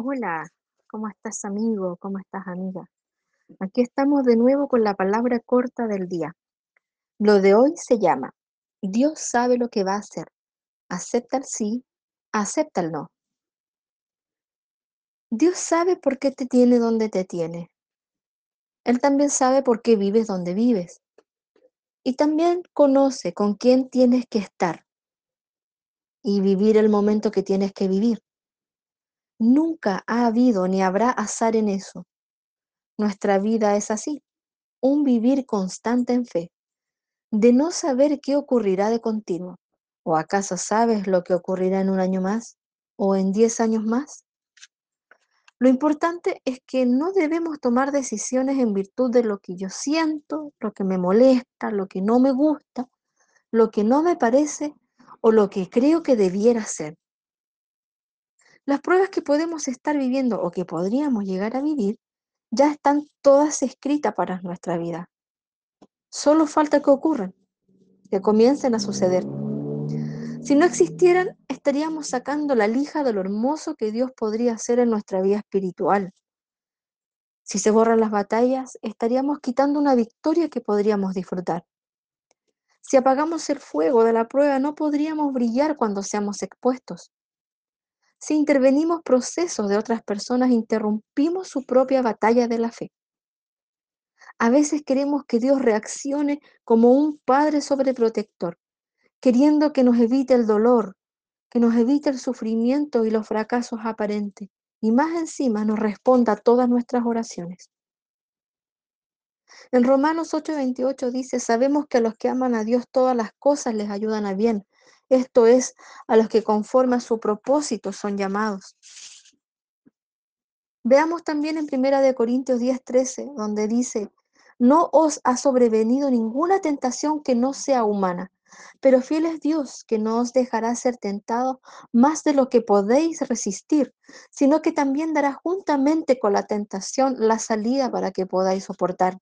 Hola, ¿cómo estás amigo? ¿Cómo estás amiga? Aquí estamos de nuevo con la palabra corta del día. Lo de hoy se llama Dios sabe lo que va a hacer. Acepta el sí, acepta el no. Dios sabe por qué te tiene donde te tiene. Él también sabe por qué vives donde vives. Y también conoce con quién tienes que estar y vivir el momento que tienes que vivir. Nunca ha habido ni habrá azar en eso. Nuestra vida es así, un vivir constante en fe, de no saber qué ocurrirá de continuo. ¿O acaso sabes lo que ocurrirá en un año más? ¿O en diez años más? Lo importante es que no debemos tomar decisiones en virtud de lo que yo siento, lo que me molesta, lo que no me gusta, lo que no me parece o lo que creo que debiera ser. Las pruebas que podemos estar viviendo o que podríamos llegar a vivir ya están todas escritas para nuestra vida. Solo falta que ocurran, que comiencen a suceder. Si no existieran, estaríamos sacando la lija de lo hermoso que Dios podría hacer en nuestra vida espiritual. Si se borran las batallas, estaríamos quitando una victoria que podríamos disfrutar. Si apagamos el fuego de la prueba, no podríamos brillar cuando seamos expuestos. Si intervenimos procesos de otras personas, interrumpimos su propia batalla de la fe. A veces queremos que Dios reaccione como un padre sobreprotector, queriendo que nos evite el dolor, que nos evite el sufrimiento y los fracasos aparentes, y más encima nos responda a todas nuestras oraciones. En Romanos 8:28 dice, sabemos que a los que aman a Dios todas las cosas les ayudan a bien, esto es, a los que conforme a su propósito son llamados. Veamos también en 1 Corintios 10:13, donde dice, no os ha sobrevenido ninguna tentación que no sea humana, pero fiel es Dios que no os dejará ser tentado más de lo que podéis resistir, sino que también dará juntamente con la tentación la salida para que podáis soportar.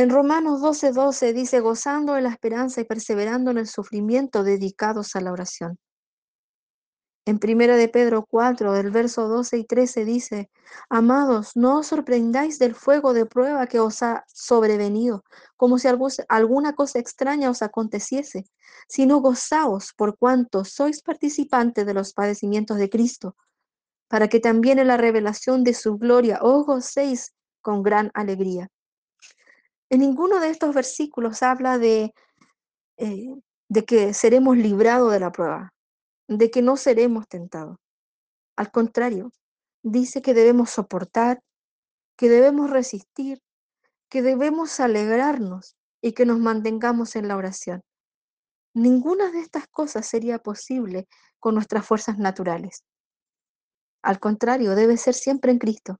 En Romanos 12:12 12 dice, gozando en la esperanza y perseverando en el sufrimiento, dedicados a la oración. En Primera de Pedro 4, del verso 12 y 13 dice, Amados, no os sorprendáis del fuego de prueba que os ha sobrevenido, como si alguna cosa extraña os aconteciese, sino gozaos por cuanto sois participantes de los padecimientos de Cristo, para que también en la revelación de su gloria os gocéis con gran alegría. En ninguno de estos versículos habla de, eh, de que seremos librados de la prueba de que no seremos tentados. Al contrario, dice que debemos soportar, que debemos resistir, que debemos alegrarnos y que nos mantengamos en la oración. Ninguna de estas cosas sería posible con nuestras fuerzas naturales. Al contrario, debe ser siempre en Cristo.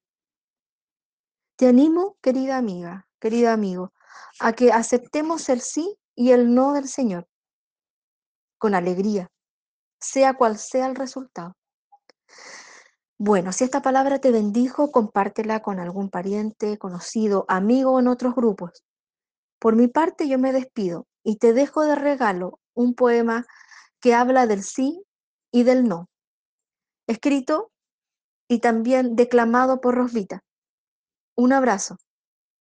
Te animo, querida amiga, querido amigo, a que aceptemos el sí y el no del Señor con alegría, sea cual sea el resultado. Bueno, si esta palabra te bendijo, compártela con algún pariente, conocido, amigo en otros grupos. Por mi parte, yo me despido y te dejo de regalo un poema que habla del sí y del no, escrito y también declamado por Rosvita. Un abrazo.